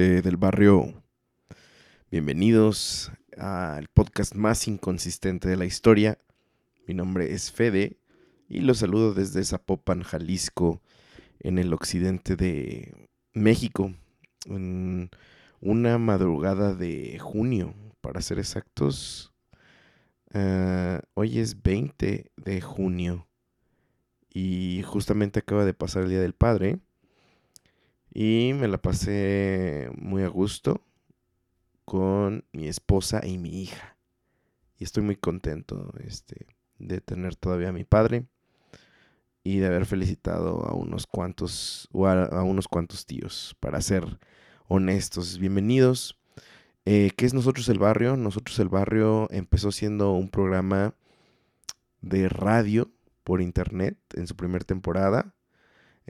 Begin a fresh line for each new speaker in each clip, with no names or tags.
Gente del barrio. Bienvenidos al podcast más inconsistente de la historia. Mi nombre es Fede y los saludo desde Zapopan, Jalisco, en el occidente de México, en una madrugada de junio, para ser exactos. Ah, hoy es 20 de junio y justamente acaba de pasar el Día del Padre. Y me la pasé muy a gusto con mi esposa y mi hija. Y estoy muy contento este, de tener todavía a mi padre y de haber felicitado a unos cuantos, o a, unos cuantos tíos, para ser honestos. Bienvenidos. Eh, ¿Qué es Nosotros el Barrio? Nosotros el Barrio empezó siendo un programa de radio por internet en su primera temporada.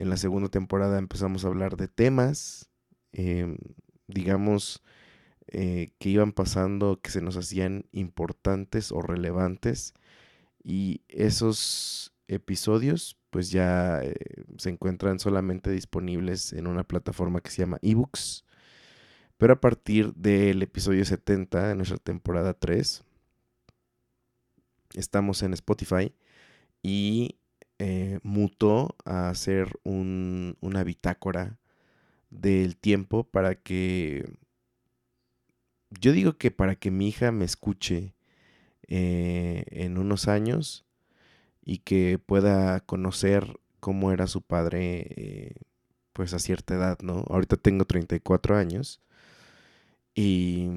En la segunda temporada empezamos a hablar de temas, em, digamos, eh, que iban pasando, que se nos hacían importantes o relevantes. Y esos episodios pues ya eh, se encuentran solamente disponibles en una plataforma que se llama eBooks. Pero a partir del episodio 70 de nuestra temporada 3, estamos en Spotify y eh, mutó a hacer una bitácora del tiempo para que, yo digo que para que mi hija me escuche eh, en unos años y que pueda conocer cómo era su padre eh, pues a cierta edad, ¿no? Ahorita tengo 34 años y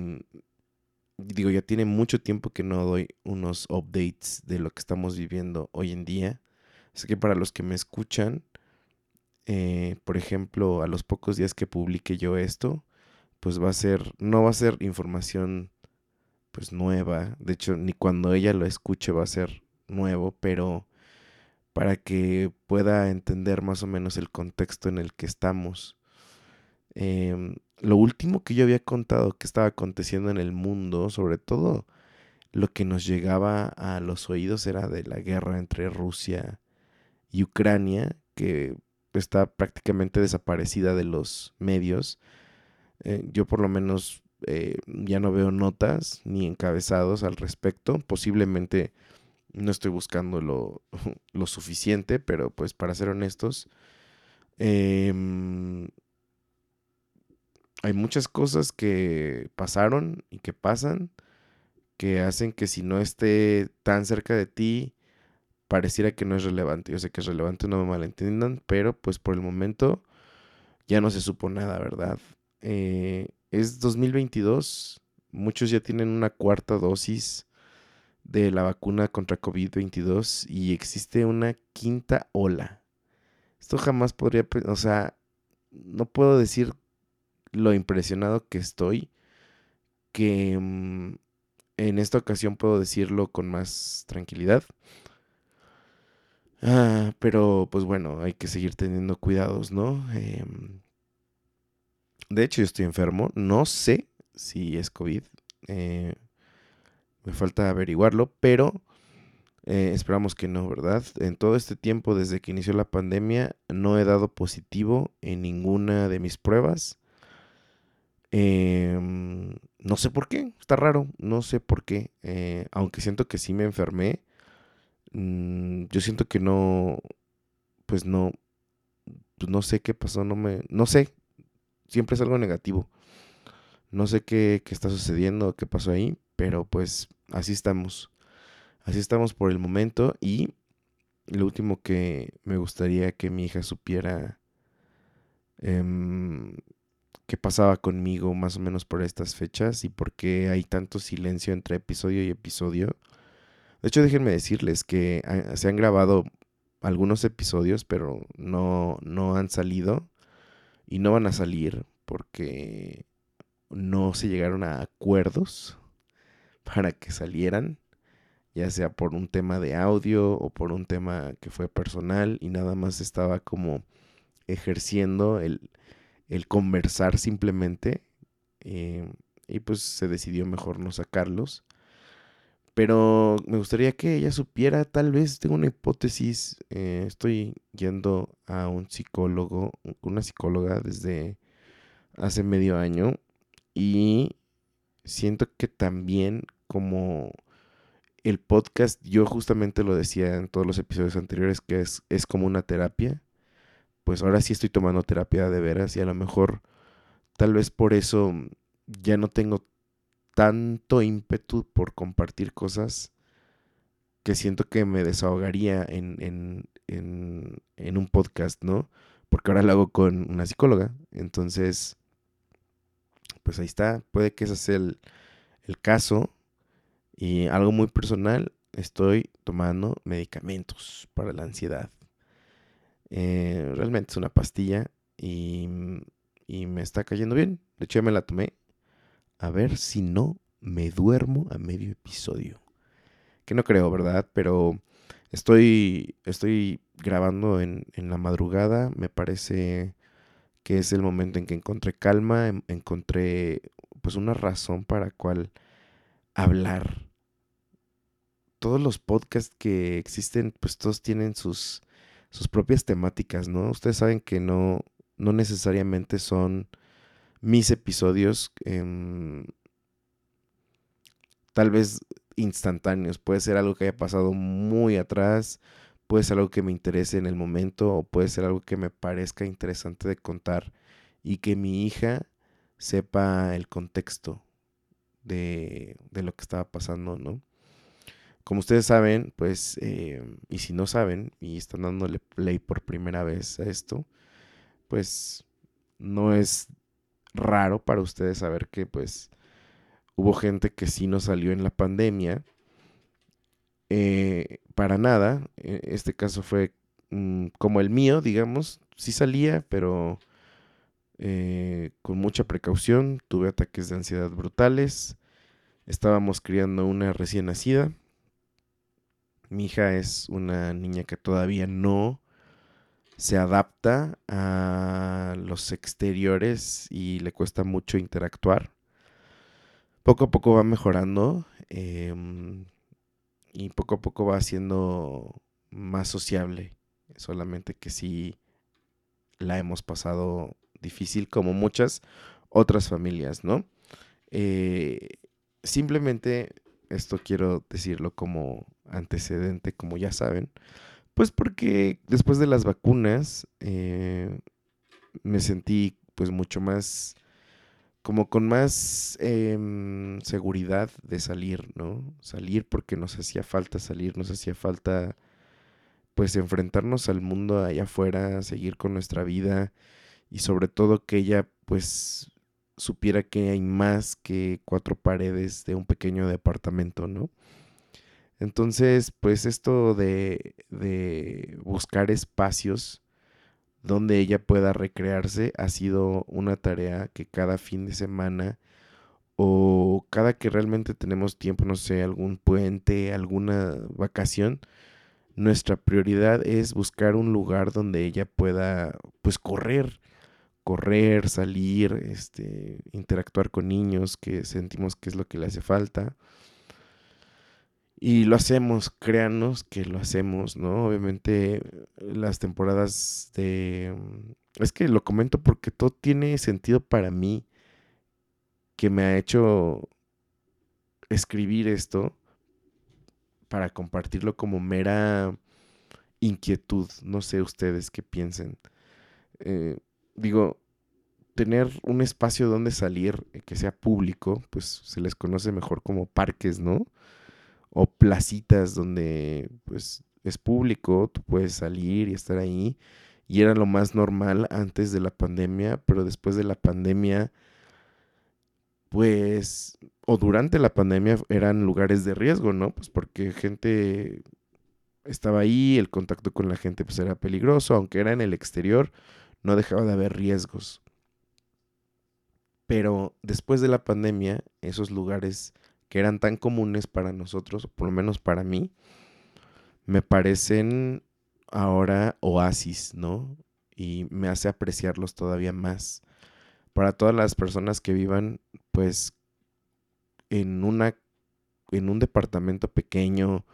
digo, ya tiene mucho tiempo que no doy unos updates de lo que estamos viviendo hoy en día. Así que para los que me escuchan, eh, por ejemplo, a los pocos días que publique yo esto, pues va a ser, no va a ser información pues nueva. De hecho, ni cuando ella lo escuche va a ser nuevo, pero para que pueda entender más o menos el contexto en el que estamos. Em, lo último que yo había contado que estaba aconteciendo en el mundo, sobre todo lo que nos llegaba a los oídos era de la guerra entre Rusia y Ucrania, que está prácticamente desaparecida de los medios. Eh, yo por lo menos eh, ya no veo notas ni encabezados al respecto. Posiblemente no estoy buscando lo, suficiente, pero pues para ser honestos, em, hay muchas cosas que pasaron y que pasan que hacen que si no esté tan cerca de ti, pareciera que no es relevante. Yo sé que es relevante, no me malentiendan, pero pues por el momento ya no se supo nada, ¿verdad? Eh, es 2022, muchos ya tienen una cuarta dosis de la vacuna contra COVID-22 y existe una quinta ola. Esto jamás podría, o sea, no puedo decir lo impresionado que estoy, que mm, en esta ocasión puedo decirlo con más tranquilidad. Ah, pero pues bueno, hay que seguir teniendo cuidados, ¿no? Em, de hecho, yo estoy enfermo. No sé si es COVID. Eh, me falta averiguarlo, pero eh, esperamos que no, ¿verdad? En todo este tiempo, desde que inició la pandemia, no he dado positivo en ninguna de mis pruebas. Em, no sé por qué, está raro, no sé por qué. Eh, aunque siento que sí me enfermé, mm, yo siento que no, pues no, pues no sé qué pasó, no me, no sé, siempre es algo negativo. No sé qué, qué está sucediendo, qué pasó ahí, pero pues así estamos. Así estamos por el momento y lo último que me gustaría que mi hija supiera em, qué pasaba conmigo más o menos por estas fechas y por qué hay tanto silencio entre episodio y episodio. De hecho, déjenme decirles que ah, se han grabado algunos episodios, pero no, no han salido y no van a salir porque no se llegaron a acuerdos para que salieran, ya sea por un tema de audio o por un tema que fue personal y nada más estaba como ejerciendo el, el conversar simplemente. Eh, y pues se decidió mejor no sacarlos. Pero me gustaría que ella supiera, tal vez tengo una hipótesis, eh, estoy yendo a un psicólogo, una psicóloga desde hace medio año y siento que también como el podcast, yo justamente lo decía en todos los episodios anteriores, que es, es como una terapia pues ahora sí estoy tomando terapia de veras y a lo mejor tal vez por eso ya no tengo tanto ímpetu por compartir cosas que siento que me desahogaría en, en, en, un podcast, ¿no? Porque ahora lo hago con una psicóloga. Entonces, pues ahí está. Puede que ese sea el, el caso. Y algo muy personal, estoy tomando medicamentos para la ansiedad. Eh, realmente es una pastilla y, y, me está cayendo bien. De hecho, ya me la tomé. A ver si no me duermo a medio episodio. Que no creo, ¿verdad? Pero estoy, estoy grabando en, en la madrugada. Me parece que es el momento en que encontré calma, encontré pues una razón para cual hablar. Todos los podcasts que existen, pues todos tienen sus sus propias temáticas, ¿no? Ustedes saben que no, no necesariamente son mis episodios em, tal vez instantáneos. Puede ser algo que haya pasado muy atrás, puede ser algo que me interese en el momento o puede ser algo que me parezca interesante de contar y que mi hija sepa el contexto de, de lo que estaba pasando, ¿no? Como ustedes saben, pues, eh, y si no saben y están dándole play por primera vez a esto, pues no es raro para ustedes saber que pues hubo gente que sí no salió en la pandemia. Eh, para nada, e, este caso fue mm, como el mío, digamos, sí salía, pero eh, con mucha precaución, tuve ataques de ansiedad brutales, estábamos criando una recién nacida. Mi hija es una niña que todavía no se adapta a los exteriores y le cuesta mucho interactuar. Poco a poco va mejorando em, y poco a poco va siendo más sociable. Solamente que sí la hemos pasado difícil como muchas otras familias, ¿no? Eh, simplemente esto quiero decirlo como antecedente, como ya saben, pues porque después de las vacunas eh, me sentí pues mucho más, como con más em, seguridad de salir, ¿no? Salir porque nos hacía falta salir, nos hacía falta pues enfrentarnos al mundo allá afuera, seguir con nuestra vida y sobre todo que ella pues supiera que hay más que cuatro paredes de un pequeño departamento, ¿no? Entonces, pues esto de, de buscar espacios donde ella pueda recrearse ha sido una tarea que cada fin de semana o cada que realmente tenemos tiempo, no sé, algún puente, alguna vacación, nuestra prioridad es buscar un lugar donde ella pueda pues correr, correr, salir, este, interactuar con niños que sentimos que es lo que le hace falta. Y lo hacemos, créanos que lo hacemos, ¿no? Obviamente las temporadas de... Es que lo comento porque todo tiene sentido para mí. que me ha hecho escribir esto para compartirlo como mera inquietud. No sé ustedes qué piensen. Eh, digo, tener un espacio donde salir eh, que sea público, pues se les conoce mejor como parques, ¿no? O placitas donde pues es público, tú puedes salir y estar ahí. Y era lo más normal antes de la pandemia, pero después de la pandemia, pues, o durante la pandemia eran lugares de riesgo, ¿no? Pues porque gente estaba ahí, el contacto con la gente pues era peligroso, aunque era en el exterior, no dejaba de haber riesgos. Pero después de la pandemia, esos lugares que eran tan comunes para nosotros, o por lo menos para mí, me parecen ahora oasis, ¿no? Y me hace apreciarlos todavía más. Para todas las personas que vivan, pues, en una en un departamento pequeño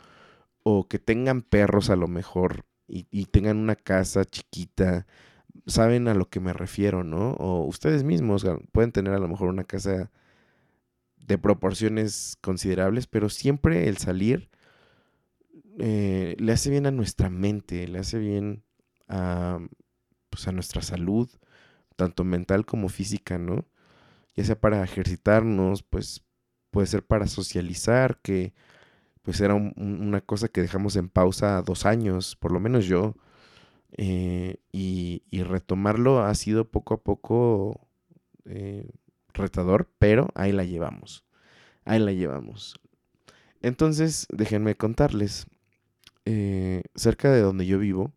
o que tengan perros a lo mejor y, y tengan una casa chiquita saben a lo que me refiero, ¿no? O ustedes mismos pueden tener a lo mejor una casa de proporciones considerables, pero siempre el salir eh, le hace bien a nuestra mente, le hace bien a, pues a nuestra salud, tanto mental como física, ¿no? Ya sea para ejercitarnos, pues puede ser para socializar, que pues era una cosa que dejamos en pausa dos años, por lo menos yo. Eh, y, retomarlo ha sido poco a poco eh, retador, pero ahí la llevamos. Ahí la llevamos. Entonces, déjenme contarles. Eh, cerca de donde yo vivo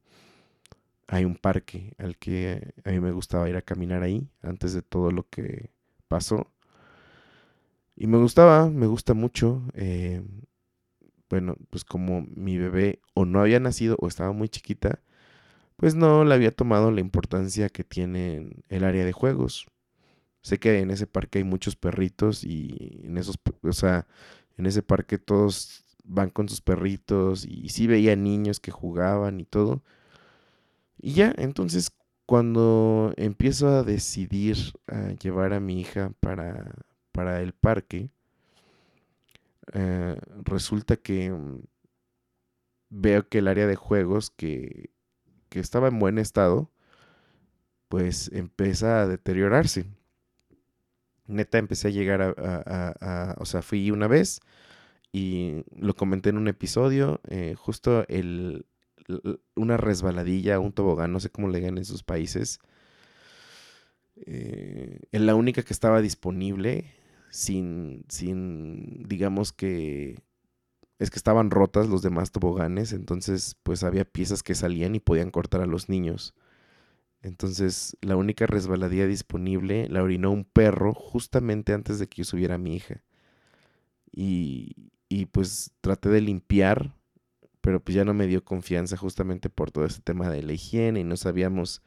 hay un parque al que a mí me gustaba ir a caminar ahí antes de todo lo que pasó. Y me gustaba, me gusta mucho. bueno, pues como mi bebé o no había nacido o estaba muy chiquita, pues no le había tomado la importancia que tiene el área de juegos. Sé que en ese parque hay muchos perritos y en esos, o sea, en ese parque todos van con sus perritos y sí veía niños que jugaban y todo. Y ya, entonces cuando empiezo a decidir a llevar a mi hija para, para el parque, eh, resulta que mm, veo que el área de juegos que que estaba en buen estado, pues empieza a deteriorarse. Neta, empecé a llegar a, o sea, fui una vez y lo comenté en un episodio, eh, justo el, una resbaladilla, un tobogán, no sé cómo le digan en sus países, eh, en la única que estaba disponible, sin, sin, digamos que es que estaban rotas los demás toboganes, entonces pues había piezas que salían y podían cortar a los niños. Entonces la única resbaladilla disponible la orinó un perro justamente antes de que yo subiera a mi hija. Y, y pues traté de limpiar, pero pues ya no me dio confianza justamente por todo este tema de la higiene y no sabíamos,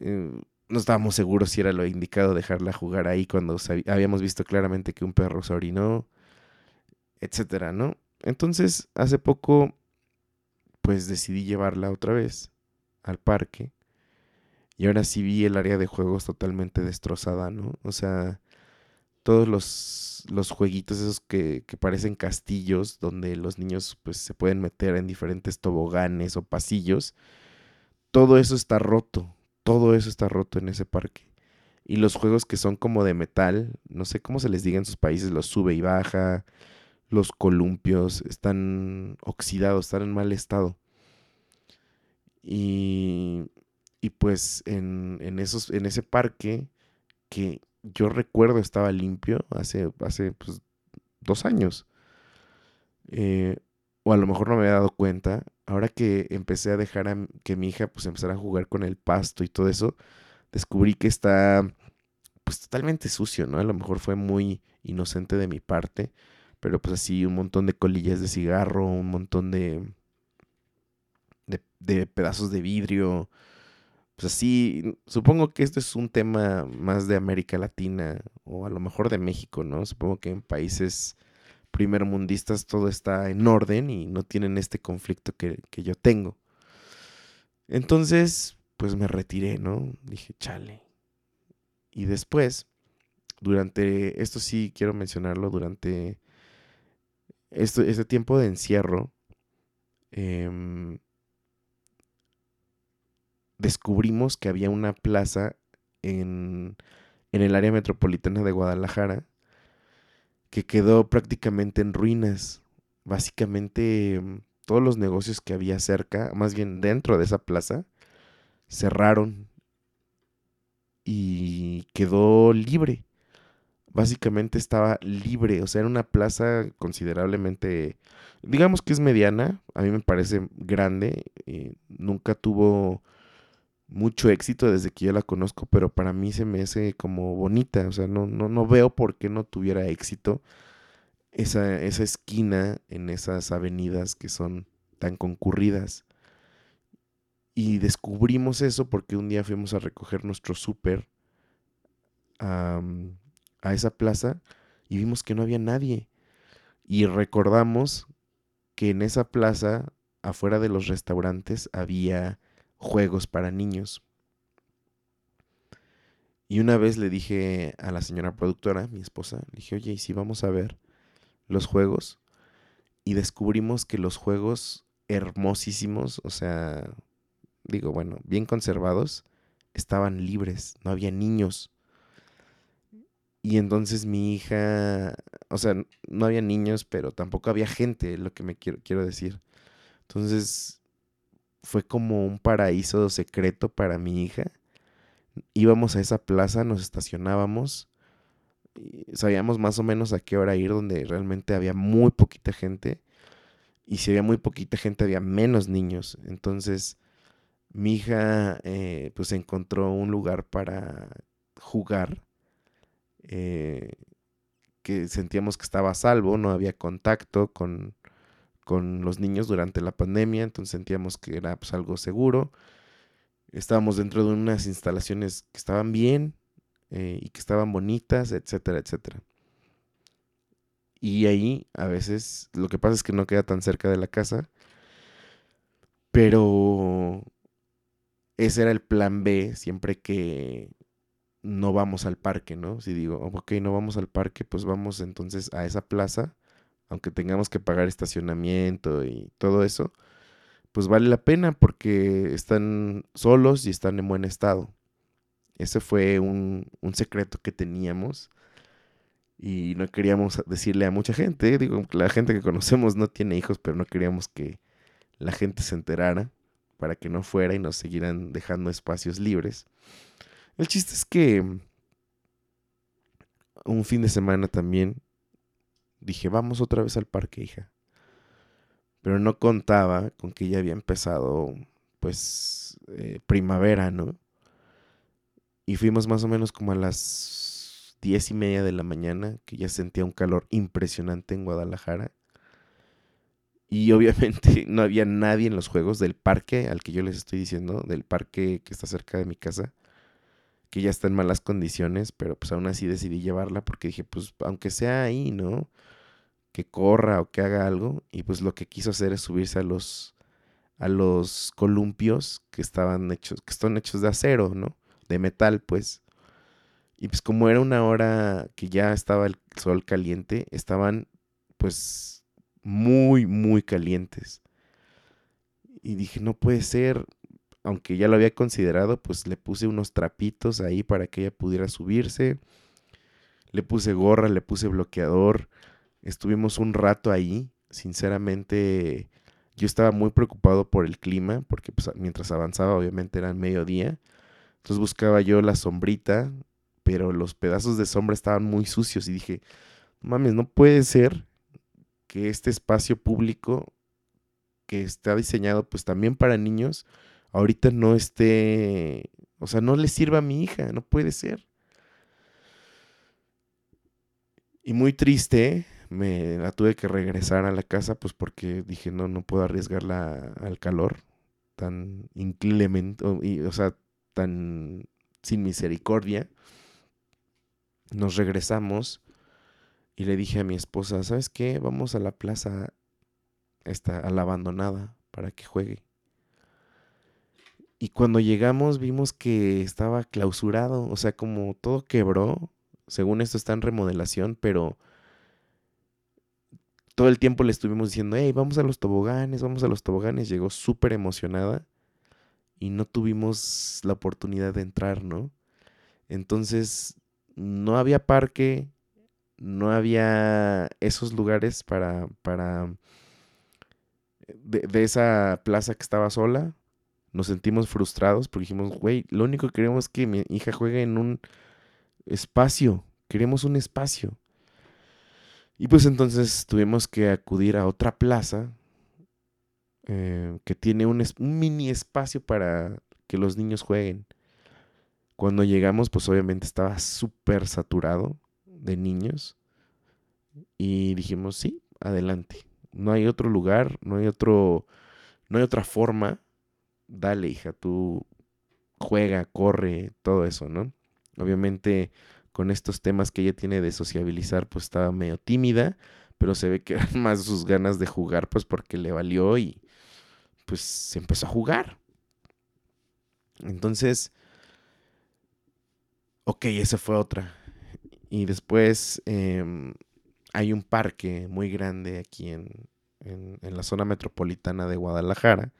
eh, no estábamos seguros si era lo indicado dejarla jugar ahí cuando habíamos visto claramente que un perro se orinó etcétera, ¿no? Entonces, hace poco, pues decidí llevarla otra vez al parque. Y ahora sí vi el área de juegos totalmente destrozada, ¿no? O sea, todos los, los jueguitos esos que, que, parecen castillos, donde los niños pues se pueden meter en diferentes toboganes o pasillos, todo eso está roto, todo eso está roto en ese parque. Y los juegos que son como de metal, no sé cómo se les diga en sus países, los sube y baja, los columpios están oxidados, están en mal estado. Y, y pues en, en, esos, en ese parque que yo recuerdo estaba limpio hace, hace pues, dos años. Eh, o a lo mejor no me había dado cuenta. Ahora que empecé a dejar que mi hija pues empezara a jugar con el pasto y todo eso, descubrí que está pues totalmente sucio, ¿no? A lo mejor fue muy inocente de mi parte pero pues así un montón de colillas de cigarro, un montón de, de, pedazos de vidrio. Pues así, supongo que esto es un tema más de América Latina o a lo mejor de México, ¿no? Supongo que en países primermundistas todo está en orden y no tienen este conflicto que, que yo tengo. Entonces, pues me retiré, ¿no? Dije, chale. Y después durante, esto sí quiero mencionarlo, durante esto, este tiempo de encierro, em, descubrimos que había una plaza en, en el área metropolitana de Guadalajara que quedó prácticamente en ruinas. Básicamente em, todos los negocios que había cerca, más bien dentro de esa plaza, cerraron y quedó libre. Básicamente estaba libre, o sea, era una plaza considerablemente, digamos que es mediana, a mí me parece grande, eh, nunca tuvo mucho éxito desde que yo la conozco, pero para mí se me hace como bonita, o sea, no, no, no veo por qué no tuviera éxito esa, esa esquina en esas avenidas que son tan concurridas. Y descubrimos eso porque un día fuimos a recoger nuestro súper a, a esa plaza y vimos que no había nadie. Y recordamos que en esa plaza, afuera de los restaurantes, había juegos para niños. Y una vez le dije a la señora productora, mi esposa, le dije, oye, ¿y si vamos a ver los juegos? Y descubrimos que los juegos hermosísimos, o sea, digo, bueno, bien conservados, estaban libres, no había niños. Y entonces mi hija, o sea, no había niños, pero tampoco había gente, lo que me quiero, quiero decir. Entonces fue como un paraíso secreto para mi hija. Íbamos a esa plaza, nos estacionábamos, sabíamos más o menos a qué hora ir, donde realmente había muy poquita gente. Y si había muy poquita gente, había menos niños. Entonces, mi hija eh, pues encontró un lugar para jugar eh, que sentíamos que estaba a salvo, no había contacto con, con, los niños durante la pandemia, entonces sentíamos que era pues, algo seguro. Estábamos dentro de unas instalaciones que estaban bien eh, y que estaban bonitas, etcétera, etcétera. Y ahí a veces lo que pasa es que no queda tan cerca de la casa, pero ese era el plan B siempre que no vamos al parque, ¿no? Si digo, ok, no vamos al parque, pues vamos entonces a esa plaza, aunque tengamos que pagar estacionamiento y todo eso, pues vale la pena porque están solos y están en buen estado. Ese fue un, un secreto que teníamos y no queríamos decirle a mucha gente, digo, la gente que conocemos no tiene hijos, pero no queríamos que la gente se enterara para que no fuera y nos siguieran dejando espacios libres. El chiste es que un fin de semana también dije, vamos otra vez al parque, hija. Pero no contaba con que ya había empezado, pues, eh, primavera, ¿no? Y fuimos más o menos como a las diez y media de la mañana, que ya sentía un calor impresionante en Guadalajara. Y obviamente no había nadie en los juegos del parque al que yo les estoy diciendo, del parque que está cerca de mi casa, que ya está en malas condiciones, pero pues aún así decidí llevarla porque dije, pues aunque sea ahí, ¿no? Que corra o que haga algo. Y pues lo que quiso hacer es subirse a los a los columpios que estaban hechos, que están hechos de acero, ¿no? De metal, pues. Y pues como era una hora que ya estaba el sol caliente, estaban pues muy, muy calientes. Y dije, no puede ser, aunque ya lo había considerado, pues le puse unos trapitos ahí para que ella pudiera subirse. Le puse gorra, le puse bloqueador. Estuvimos un rato ahí. Sinceramente, yo estaba muy preocupado por el clima, porque pues, mientras avanzaba, obviamente era mediodía. Entonces buscaba yo la sombrita, pero los pedazos de sombra estaban muy sucios y dije, mames, no puede ser que este espacio público que está diseñado pues también para niños, ahorita no esté, o sea, no le sirva a mi hija, no puede ser. Y muy triste, me la tuve que regresar a la casa pues porque dije, no, no puedo arriesgarla al calor tan inclemente, o sea, tan sin misericordia. Nos regresamos y le dije a mi esposa, ¿sabes qué? Vamos a la plaza, esta, a la abandonada, para que juegue. Y cuando llegamos vimos que estaba clausurado, o sea, como todo quebró, Según esto está en remodelación, pero todo el tiempo le estuvimos diciendo, hey, vamos a los toboganes, vamos a los toboganes. Llegó súper emocionada y no tuvimos la oportunidad de entrar, ¿no? Entonces, no había parque, no había esos lugares para, para, de, de esa plaza que estaba sola. Nos sentimos frustrados porque dijimos, güey, lo único que queremos es que mi hija juegue en un espacio, queremos un espacio. Y pues entonces tuvimos que acudir a otra plaza eh, que tiene un, mini espacio para que los niños jueguen. Cuando llegamos, pues obviamente estaba súper saturado de niños. Y dijimos, sí, adelante. No hay otro lugar, no hay otro, no hay otra forma. Dale, hija, tú juega, corre, todo eso, ¿no? Obviamente con estos temas que ella tiene de sociabilizar, pues estaba medio tímida, pero se ve que eran más sus ganas de jugar, pues porque le valió y pues se empezó a jugar. Entonces, ok, esa fue otra. Y después eh, hay un parque muy grande aquí en, en la zona metropolitana de Guadalajara,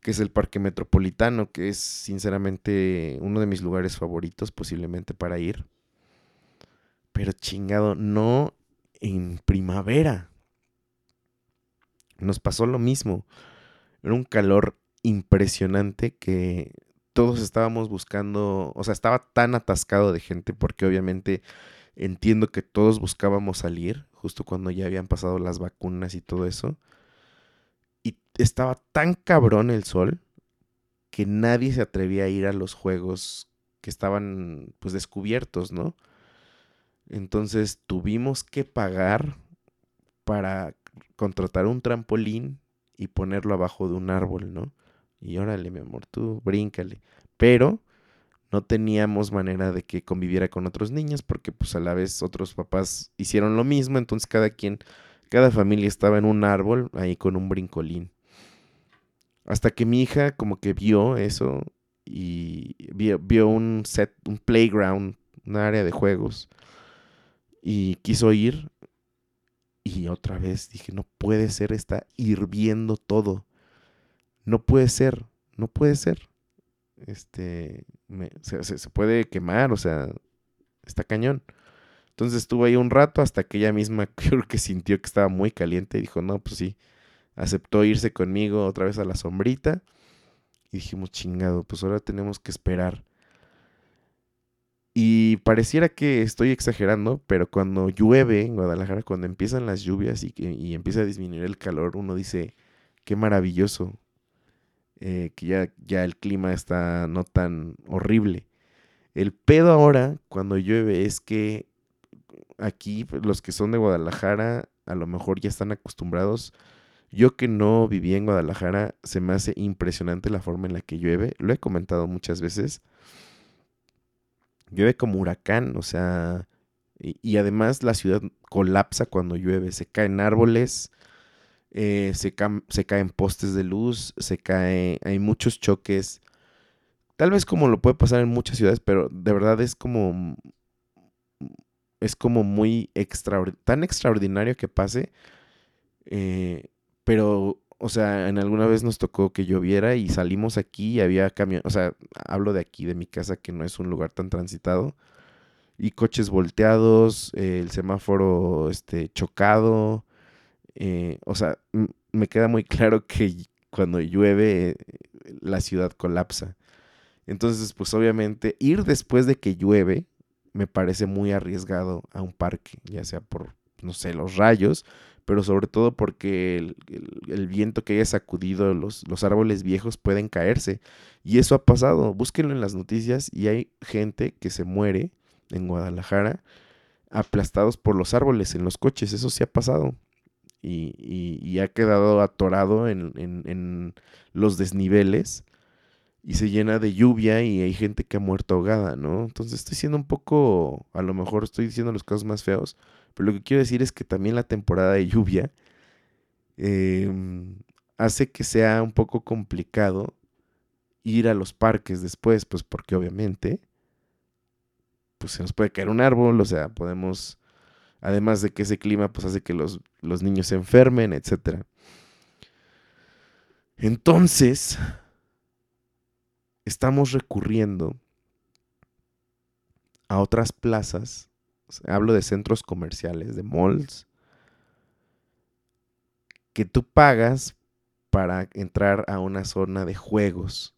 que es el Parque Metropolitano, que es sinceramente uno de mis lugares favoritos posiblemente para ir. Pero chingado, no en primavera. Nos pasó lo mismo. Era un calor impresionante que todos estábamos buscando, o sea, estaba tan atascado de gente porque obviamente entiendo que todos buscábamos salir justo cuando ya habían pasado las vacunas y todo eso. Y estaba tan cabrón el sol que nadie se atrevía a ir a los juegos que estaban pues descubiertos, ¿no? Entonces tuvimos que pagar para contratar un trampolín y ponerlo abajo de un árbol, ¿no? Y órale, mi amor, tú bríncale. Pero no teníamos manera de que conviviera con otros niños porque pues a la vez otros papás hicieron lo mismo, entonces cada quien, cada familia estaba en un árbol ahí con un brincolín. Hasta que mi hija como que vio eso y vio, vio un set, un playground, un área de juegos y quiso ir y otra vez dije, no puede ser, está hirviendo todo. No puede ser, no puede ser. Este, se, puede quemar, o sea, está cañón. Entonces estuvo ahí un rato hasta que ella misma creo que sintió que estaba muy caliente y dijo, no, pues sí, aceptó irse conmigo otra vez a la sombrita. Y dijimos, chingado, pues ahora tenemos que esperar y pareciera que estoy exagerando, pero cuando llueve en Guadalajara, cuando empiezan las lluvias y, y empieza a disminuir el calor, uno dice, qué maravilloso, eh, que ya, ya el clima está no tan horrible. El pedo ahora, cuando llueve, es que aquí pues, los que son de Guadalajara a lo mejor ya están acostumbrados. Yo que no viví en Guadalajara, se me hace impresionante la forma en la que llueve. Lo he comentado muchas veces llueve como huracán, o sea, y, además la ciudad colapsa cuando llueve, se caen árboles, eh, se, caen postes de luz, se cae, hay muchos choques, tal vez como lo puede pasar en muchas ciudades, pero de verdad es como, es como muy tan extraordinario que pase, eh, pero o sea, en alguna vez nos tocó que lloviera y salimos aquí y había camión, o sea, hablo de aquí, de mi casa, que no es un lugar tan transitado, y coches volteados, eh, el semáforo este, chocado, eh, o sea, me queda muy claro que cuando llueve la ciudad colapsa. Entonces, pues obviamente ir después de que llueve me parece muy arriesgado a un parque, ya sea por, no sé, los rayos, pero sobre todo porque el, viento que haya sacudido los, los, árboles viejos pueden caerse. Y eso ha pasado. Búsquenlo en las noticias y hay gente que se muere en Guadalajara aplastados por los árboles en los coches. Eso sí ha pasado. Y, y, ha quedado atorado en, en, en, los desniveles y se llena de lluvia y hay gente que ha muerto ahogada, ¿no? Entonces estoy siendo un poco, a lo mejor estoy diciendo los casos más feos, pero lo que quiero decir es que también la temporada de lluvia em, hace que sea un poco complicado ir a los parques después, pues porque obviamente pues se nos puede caer un árbol, o sea, podemos, además de que ese clima pues hace que los, los niños se enfermen, etc. Entonces, estamos recurriendo a otras plazas, hablo de centros comerciales, de malls, que tú pagas para entrar a una zona de juegos.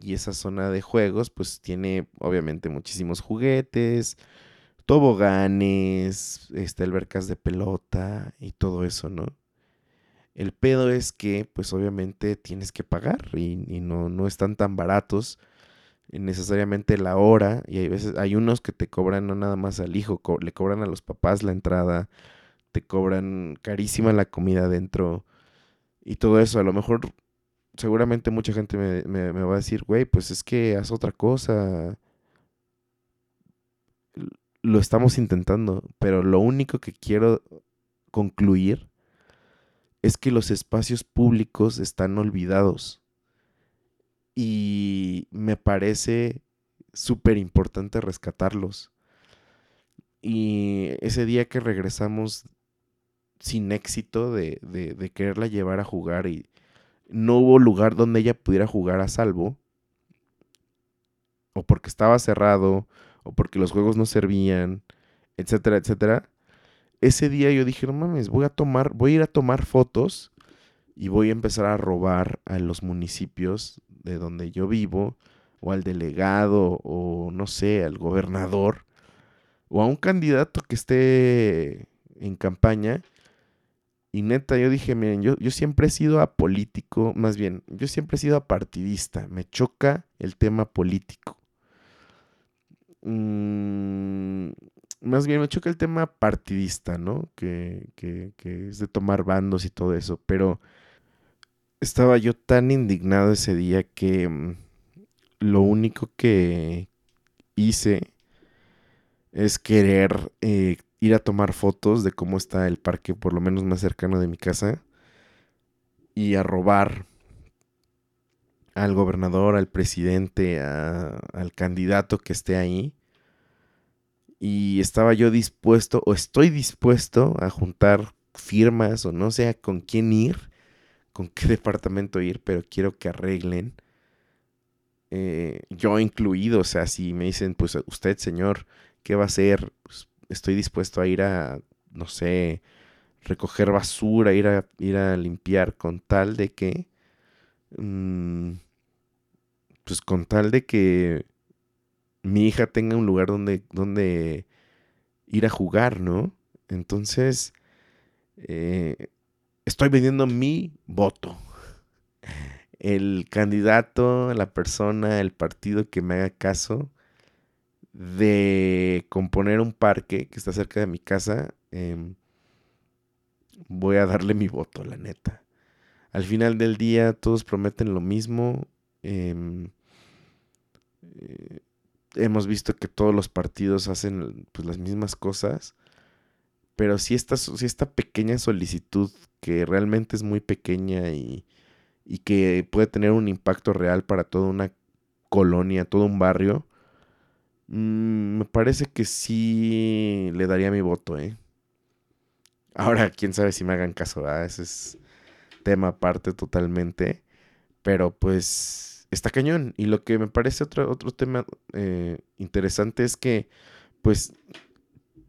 Y esa zona de juegos pues tiene obviamente muchísimos juguetes, toboganes, este, albercas de pelota y todo eso, ¿no? El pedo es que pues obviamente tienes que pagar y, no, no están tan baratos necesariamente la hora y hay veces hay unos que te cobran no nada más al hijo, le cobran a los papás la entrada, te cobran carísima la comida dentro y todo eso. A lo mejor, seguramente mucha gente me, va a decir, güey, pues es que haz otra cosa. Lo estamos intentando, pero lo único que quiero concluir es que los espacios públicos están olvidados. Y me parece súper importante rescatarlos. Y ese día que regresamos sin éxito de, de, quererla llevar a jugar y no hubo lugar donde ella pudiera jugar a salvo, o porque estaba cerrado, o porque los juegos no servían, etcétera, etcétera. Ese día yo dije, no mames, voy a tomar, voy a ir a tomar fotos y voy a empezar a robar a los municipios de donde yo vivo, o al delegado, o no sé, al gobernador, o a un candidato que esté en campaña y neta, yo dije, miren, yo, yo siempre he sido apolítico, más bien, yo siempre he sido apartidista. Me choca el tema político. Mm, más bien, me choca el tema partidista, ¿no? Que, que, que es de tomar bandos y todo eso. Pero estaba yo tan indignado ese día que mm, lo único que hice es querer eh, ir a tomar fotos de cómo está el parque, por lo menos más cercano de mi casa, y a robar al gobernador, al presidente, al candidato que esté ahí. Y estaba yo dispuesto, o estoy dispuesto a juntar firmas, o no sé con quién ir, con qué departamento ir, pero quiero que arreglen. Eh, yo incluido, o sea, si me dicen, pues usted, señor, ¿qué va a hacer? Pues, estoy dispuesto a ir a, no sé, recoger basura, ir a, ir a limpiar con tal de que, mm, pues con tal de que mi hija tenga un lugar donde, donde ir a jugar, ¿no? Entonces, eh, estoy vendiendo mi voto. El candidato, la persona, el partido que me haga caso, de componer un parque que está cerca de mi casa, em, voy a darle mi voto, la neta. Al final del día todos prometen lo mismo. Em, eh, hemos visto que todos los partidos hacen pues, las mismas cosas. Pero si esta, esta pequeña solicitud, que realmente es muy pequeña y, y que puede tener un impacto real para toda una colonia, todo un barrio, Mm, me parece que sí le daría mi voto, ¿eh? Ahora, quién sabe si me hagan caso, Ese es tema aparte totalmente. Pero pues está cañón. Y lo que me parece otro, otro tema eh, interesante es que, pues,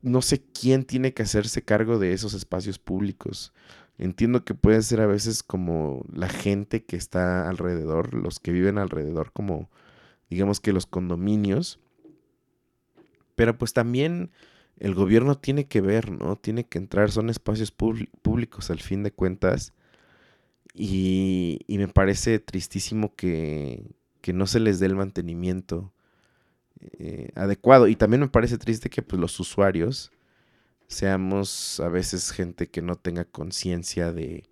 no sé quién tiene que hacerse cargo de esos espacios públicos. Entiendo que pueden ser a veces como la gente que está alrededor, los que viven alrededor, como digamos que los condominios pero pues también el gobierno tiene que ver, ¿no? Tiene que entrar, son espacios públicos al fin de cuentas. Y, me parece tristísimo que, no se les dé el mantenimiento eh, adecuado. Y también me parece triste que pues, los usuarios seamos a veces gente que no tenga conciencia de,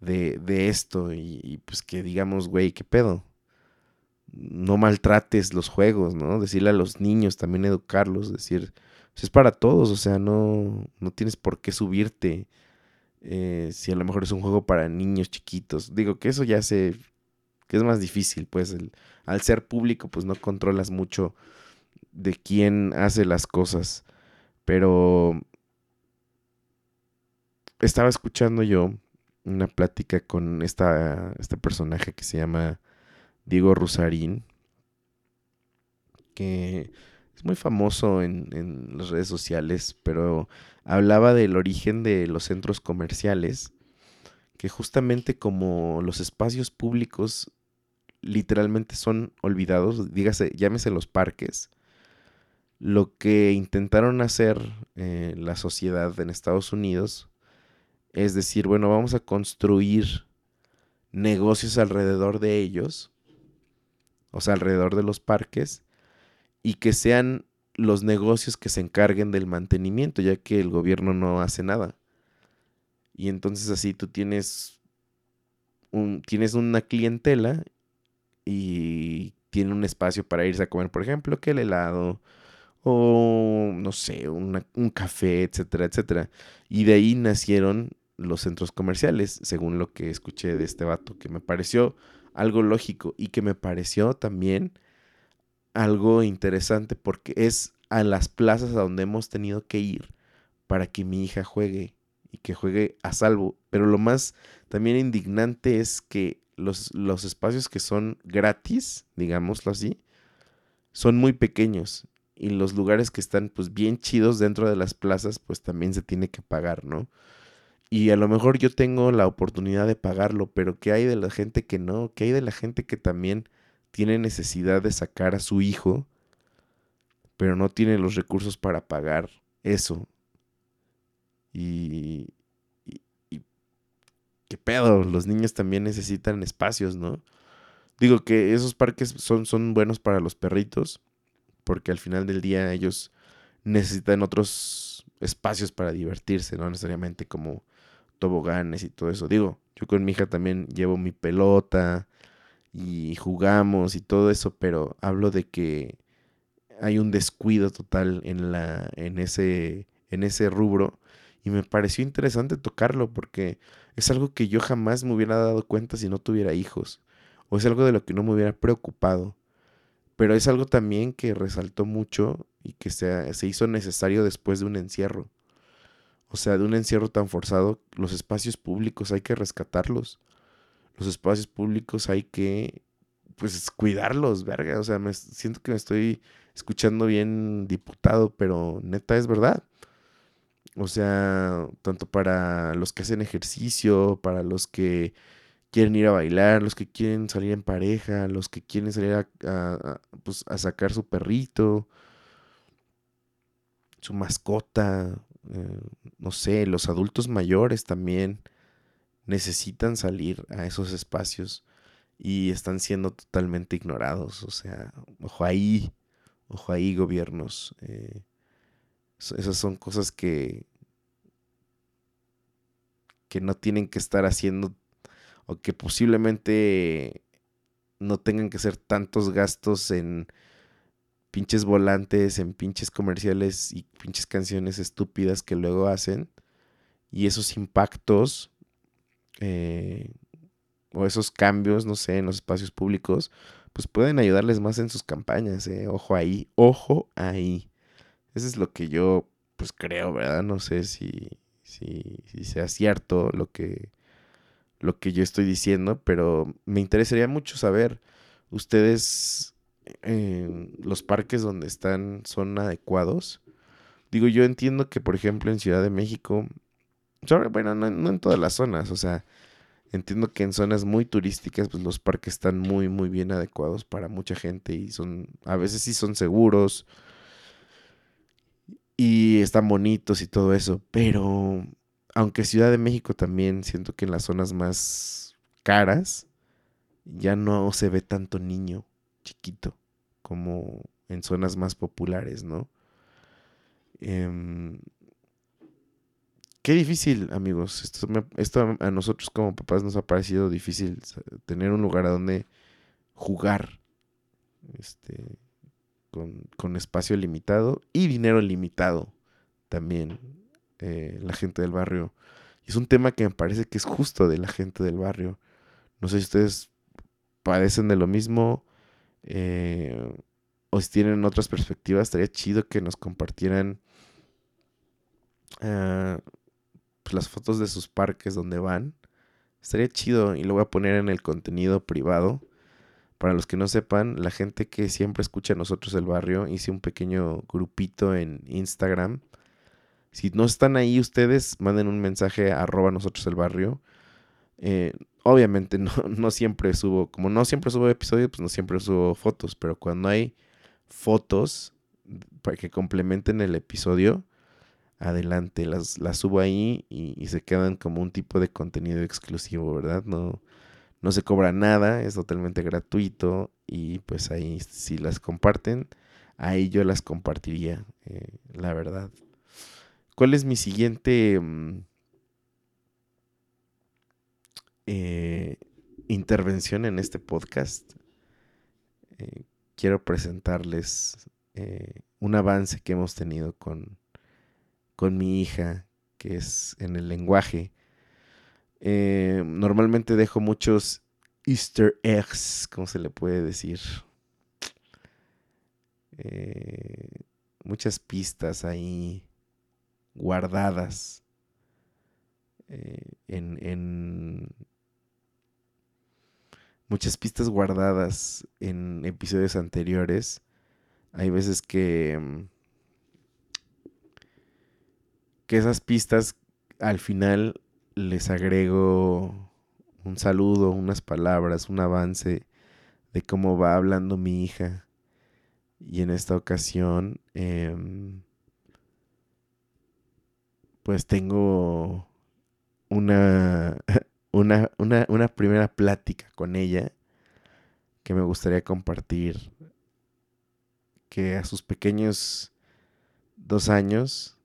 de, esto y, pues que digamos, güey, ¿qué pedo? no maltrates los juegos, ¿no? Decirle a los niños, también educarlos, decir, pues, es para todos, o sea, no, no tienes por qué subirte eh, si a lo mejor es un juego para niños chiquitos. Digo que eso ya sé que es más difícil, pues al ser público, pues no controlas mucho de quién hace las cosas. Pero estaba escuchando yo una plática con esta, este personaje que se llama Diego Rusarín, que es muy famoso en, en, las redes sociales, pero hablaba del origen de los centros comerciales, que justamente como los espacios públicos literalmente son olvidados, dígase, llámese los parques, lo que intentaron hacer eh, la sociedad en Estados Unidos es decir, bueno, vamos a construir negocios alrededor de ellos, o sea, alrededor de los parques, y que sean los negocios que se encarguen del mantenimiento, ya que el gobierno no hace nada. Y entonces así tú tienes un, tienes una clientela y tiene un espacio para irse a comer, por ejemplo, que el helado o no sé, un café, etcétera, etcétera. Y de ahí nacieron los centros comerciales, según lo que escuché de este vato, que me pareció algo lógico y que me pareció también algo interesante porque es a las plazas a donde hemos tenido que ir para que mi hija juegue y que juegue a salvo. Pero lo más también indignante es que los, los espacios que son gratis, digámoslo así, son muy pequeños y los lugares que están pues bien chidos dentro de las plazas pues también se tiene que pagar, ¿no? Y a lo mejor yo tengo la oportunidad de pagarlo, pero ¿qué hay de la gente que no? ¿Qué hay de la gente que también tiene necesidad de sacar a su hijo, pero no tiene los recursos para pagar eso? Y, ¿qué pedo? Los niños también necesitan espacios, ¿no? Digo que esos parques son, son buenos para los perritos, porque al final del día ellos necesitan otros espacios para divertirse, no necesariamente como toboganes y todo eso. Digo, yo con mi hija también llevo mi pelota y jugamos y todo eso, pero hablo de que hay un descuido total en la en ese en ese rubro y me pareció interesante tocarlo porque es algo que yo jamás me hubiera dado cuenta si no tuviera hijos o es algo de lo que no me hubiera preocupado. Pero es algo también que resaltó mucho y que se, se hizo necesario después de un encierro. O sea, de un encierro tan forzado, los espacios públicos hay que rescatarlos. Los espacios públicos hay que, pues, cuidarlos, verga. O sea, me siento que me estoy escuchando bien diputado, pero neta es verdad. O sea, tanto para los que hacen ejercicio, para los que quieren ir a bailar, los que quieren salir en pareja, los que quieren salir a, pues, a sacar su perrito, su mascota, eh, no sé, los adultos mayores también necesitan salir a esos espacios y están siendo totalmente ignorados. O sea, ojo ahí, ojo ahí, gobiernos. Eh, esas son cosas que, que no tienen que estar haciendo o que posiblemente no tengan que ser tantos gastos en pinches volantes, en pinches comerciales y pinches canciones estúpidas que luego hacen. Y esos impactos eh, o esos cambios, no sé, en los espacios públicos, pues pueden ayudarles más en sus campañas. Eh. Ojo ahí, ojo ahí. Eso es lo que yo, pues creo, ¿verdad? No sé si, si, si sea cierto lo que, lo que yo estoy diciendo, pero me interesaría mucho saber ustedes los parques donde están son adecuados. Digo, yo entiendo que, por ejemplo, en Ciudad de México, bueno, no, en todas las zonas, o sea, entiendo que en zonas muy turísticas, pues los parques están muy, muy bien adecuados para mucha gente y son, a veces sí son seguros y están bonitos y todo eso, pero aunque Ciudad de México también siento que en las zonas más caras ya no se ve tanto niño chiquito como en zonas más populares, ¿no? Em, qué difícil, amigos. Esto, esto, a nosotros como papás nos ha parecido difícil tener un lugar a donde jugar este, con, espacio limitado y dinero limitado también. Eh, la gente del barrio. Es un tema que me parece que es justo de la gente del barrio. No sé si ustedes padecen de lo mismo eh, o si tienen otras perspectivas, estaría chido que nos compartieran ah, pues, las fotos de sus parques donde van. Estaría chido y lo voy a poner en el contenido privado. Para los que no sepan, la gente que siempre escucha a nosotros el barrio, hice un pequeño grupito en Instagram. Si no están ahí ustedes, manden un mensaje a arroba nosotros el barrio. Eh, obviamente no, no siempre subo, como no siempre subo episodios, pues no siempre subo fotos, pero cuando hay fotos para que complementen el episodio, adelante, las, las subo ahí y, se quedan como un tipo de contenido exclusivo, ¿verdad? No, no se cobra nada, es totalmente gratuito y pues ahí si las comparten, ahí yo las compartiría, eh, la verdad. ¿Cuál es mi siguiente mm, eh, intervención en este podcast? Eh, quiero presentarles un avance que hemos tenido con, con mi hija, que es en el lenguaje. Eh, normalmente dejo muchos easter eggs, ¿cómo se le puede decir? Eh, muchas pistas ahí guardadas en, en, muchas pistas guardadas en episodios anteriores. Hay veces que, mm, que esas pistas al final les agrego un saludo, unas palabras, un avance de cómo va hablando mi hija. Y en esta ocasión, em, pues tengo una una, una, primera plática con ella que me gustaría compartir, que a sus pequeños dos años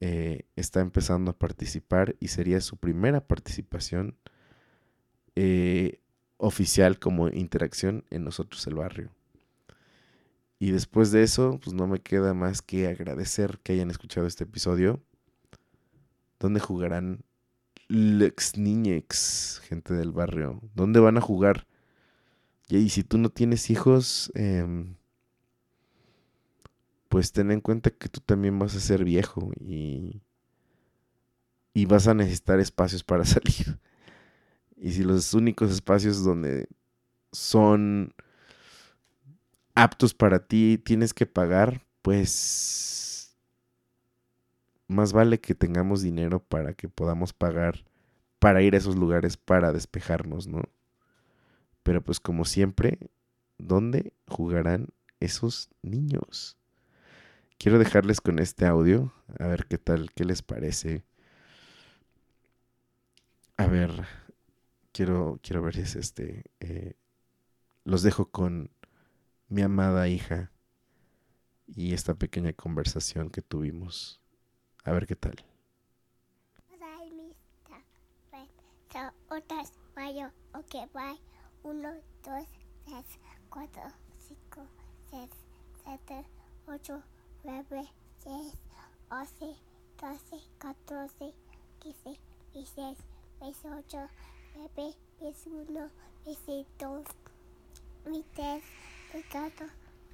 eh, está empezando a participar y sería su primera participación eh, oficial como interacción en nosotros el barrio. Y después de eso, pues no me queda más que agradecer que hayan escuchado este episodio, donde jugarán Lex Niñex, gente del barrio. ¿Dónde van a jugar? Y si tú no tienes hijos, em, pues ten en cuenta que tú también vas a ser viejo y, y vas a necesitar espacios para salir. Y si los únicos espacios donde son aptos para ti tienes que pagar, pues más vale que tengamos dinero para que podamos pagar para ir a esos lugares para despejarnos, ¿no? Pero pues como siempre, ¿dónde jugarán esos niños? Quiero dejarles con este audio, a ver qué tal, qué les parece. A ver, quiero, quiero ver si es este. Eh, los dejo con mi amada hija y esta pequeña conversación que tuvimos. A ver qué tal.
bye. Uno, dos, tres, cuatro, cinco, seis, ocho, nueve, diez, once, doce, catorce, quince, dieciséis, veintiocho, nueve, veintiuno, veintidós, veintitrés, veinticuatro,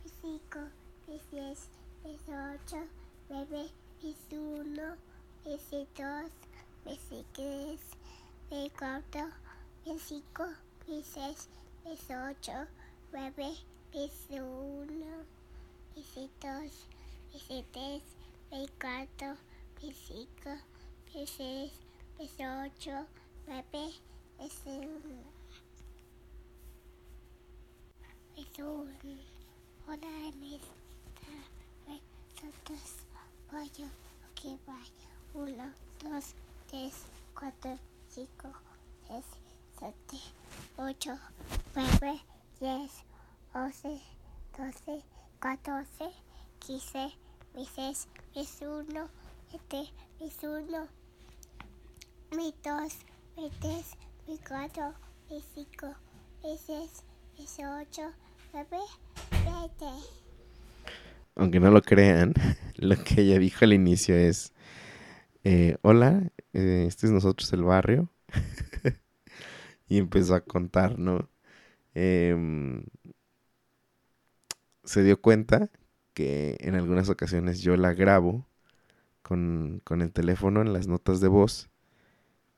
veinticinco, veintiséis, veintiocho, nueve, 21, 22, 23, 24, 25, 26, 28, 9, 21, 22, 23, 24, 25, 26, 28, 9, 21. 21. Hola, amistad. Nosotros pollo, ok, bye. Uno, dos, tres, cuatro, cinco, seis, siete, ocho, nueve, diez, once, doce, catorce, quince, dieciséis, veintiuno, veinte, veintiuno, veintidós, veintitrés, veinticuatro, veinticinco, veintiséis, veintiocho, nueve, veinte
aunque no lo crean, lo que ella dijo al inicio es, eh, hola, eh, este es nosotros el barrio. y empezó a contar, ¿no? Em, se dio cuenta que en algunas ocasiones yo la grabo con, con el teléfono en las notas de voz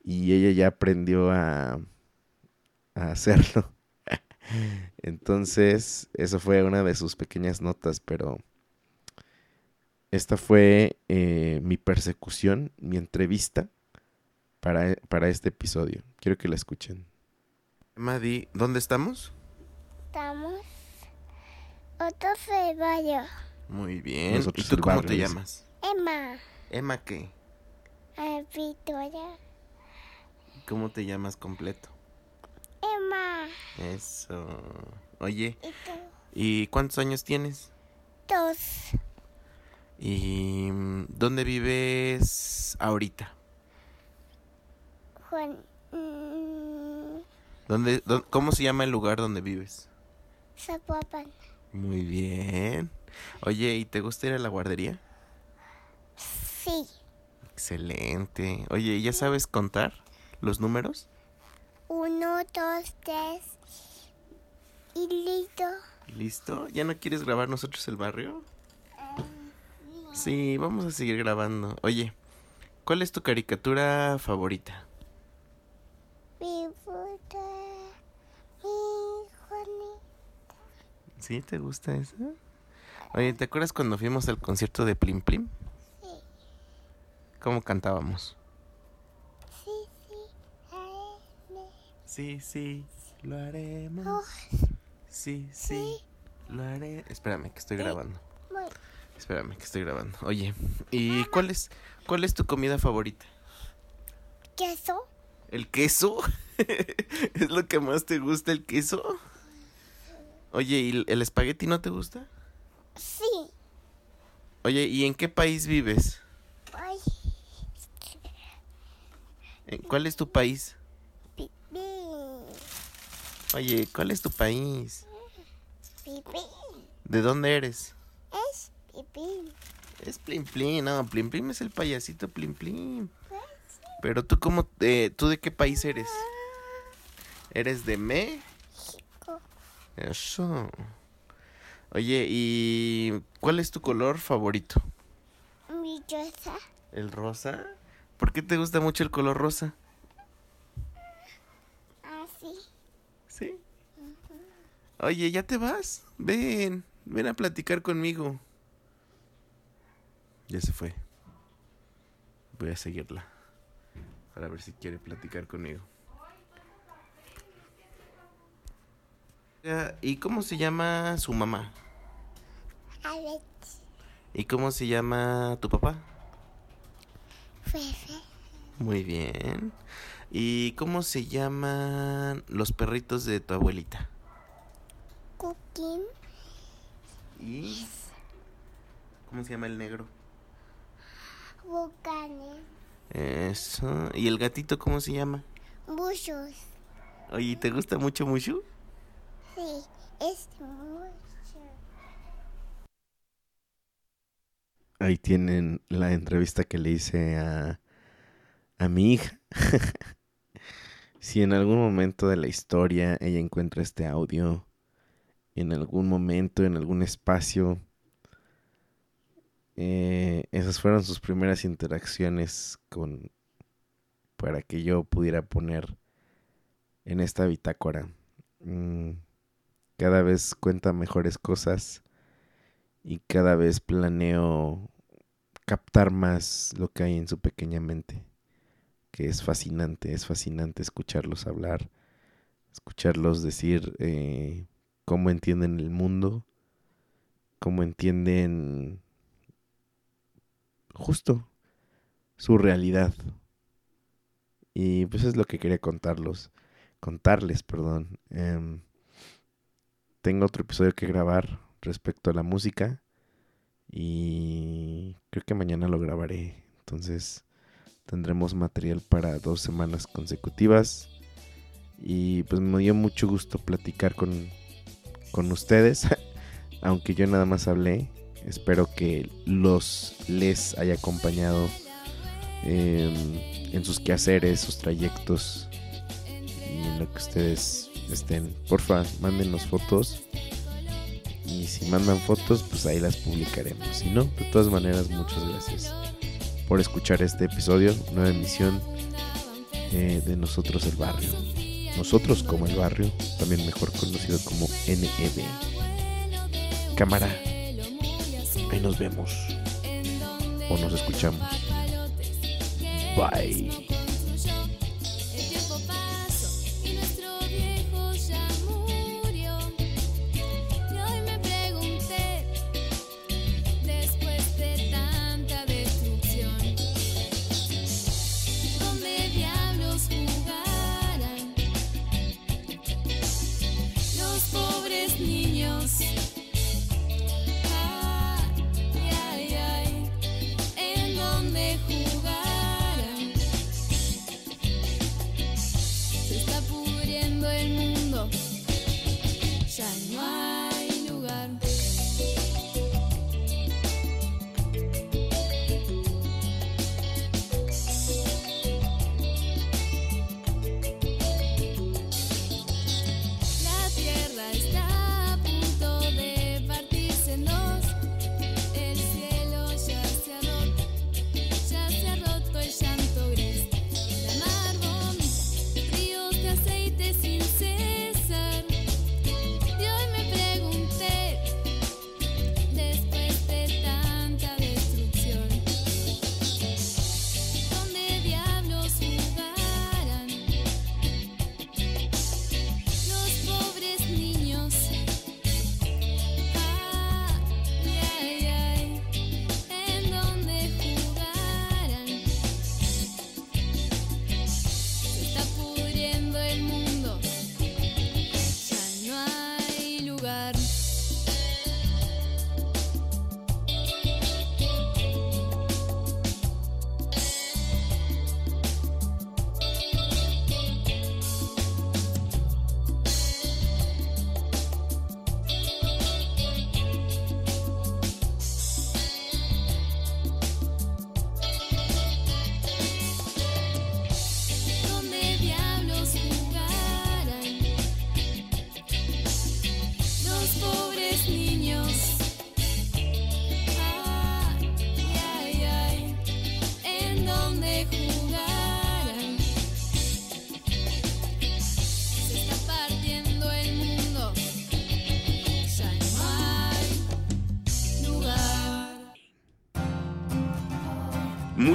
y ella ya aprendió a, a hacerlo. Entonces, eso fue una de sus pequeñas notas, pero esta fue eh, mi persecución, mi entrevista para, para este episodio. Quiero que la escuchen. Madi, ¿dónde estamos?
Estamos. Otro ceballo.
Muy bien.
Nosotros
¿Y tú cómo te llamas?
Emma.
Emma, ¿qué?
Victoria.
¿Cómo te llamas completo?
Emma.
Eso. Oye,
Y tú.
¿y cuántos años tienes?
Dos.
¿Y dónde vives ahorita?
Juan. mm,
¿Dónde, dó- ¿Cómo se llama el lugar donde vives?
Zapopan.
Muy bien. Oye, ¿y te gusta ir a la guardería?
Sí.
Excelente. Oye, ¿ya sabes contar los números?
Uno, dos, tres. Y listo.
¿Listo? ¿Ya no quieres grabar nosotros el barrio? Sí, vamos a seguir grabando. Oye, ¿cuál es tu caricatura favorita? ¿Sí? ¿Te gusta esa? Oye, ¿te acuerdas cuando fuimos al concierto de Plim Plim?
Sí.
¿Cómo cantábamos?
Sí, sí. Aene.
Sí, sí, lo haremos.
Oh,
Sí, sí, lo haré. Espérame, que estoy grabando. Espérame, que estoy grabando. Oye, ¿y cuál es, cuál es tu comida favorita?
¿Queso?
¿El queso? ¿Es lo que más te gusta el queso? Oye, ¿y el espagueti no te gusta?
Sí.
Oye, ¿y en qué país vives?
Ay.
¿En- ¿Cuál es tu país?
Pipí.
Oye, ¿cuál es tu país?
Pipí.
¿De dónde eres?
Es pipí.
Es Plim Plim, no, Plim Plim es el payasito Plim Plim. Pero tú cómo, eh, tú de qué país eres? ¿Eres de México? Eso. Oye, ¿y cuál es tu color favorito?
Mi choza.
¿El rosa? ¿Por qué te gusta mucho el color rosa?
Así.
Sí. Oye, ¿ya te vas? Ven, ven a platicar conmigo. Ya se fue. Voy a seguirla. Para ver si quiere platicar conmigo. ¿Y cómo se llama su mamá?
Alex.
¿Y cómo se llama tu papá?
Fefe.
Muy bien. ¿Y cómo se llaman los perritos de tu abuelita?
Cooking.
¿Y cómo se llama el negro?
Bucanes.
Eso. ¿Y el gatito cómo se llama?
Muchos.
Oye, ¿te gusta mucho Mushu?
Sí. Es mucho.
Ahí tienen la entrevista que le hice a, a mi hija. si en algún momento de la historia ella encuentra este audio, en algún momento, en algún espacio, eh, esas fueron sus primeras interacciones con para que yo pudiera poner en esta bitácora. Mm, cada vez cuenta mejores cosas y cada vez planeo captar más lo que hay en su pequeña mente, que es fascinante, es fascinante escucharlos hablar, escucharlos decir eh, cómo entienden el mundo, cómo entienden justo su realidad. Y pues es lo que quería contarlos, contarles, perdón. Em, tengo otro episodio que grabar respecto a la música y creo que mañana lo grabaré. Entonces tendremos material para dos semanas consecutivas y pues me dio mucho gusto platicar con, con ustedes, aunque yo nada más hablé. Espero que los les haya acompañado em, en sus quehaceres, sus trayectos y en lo que ustedes estén. Porfa, mándenos fotos
Y si mandan fotos, pues ahí las publicaremos. Si no, de todas maneras, muchas gracias por escuchar este episodio, nueva emisión eh, de Nosotros el Barrio. Nosotros como el barrio, también mejor conocido como NEB. Cámara, ahí nos vemos o nos escuchamos. Bye.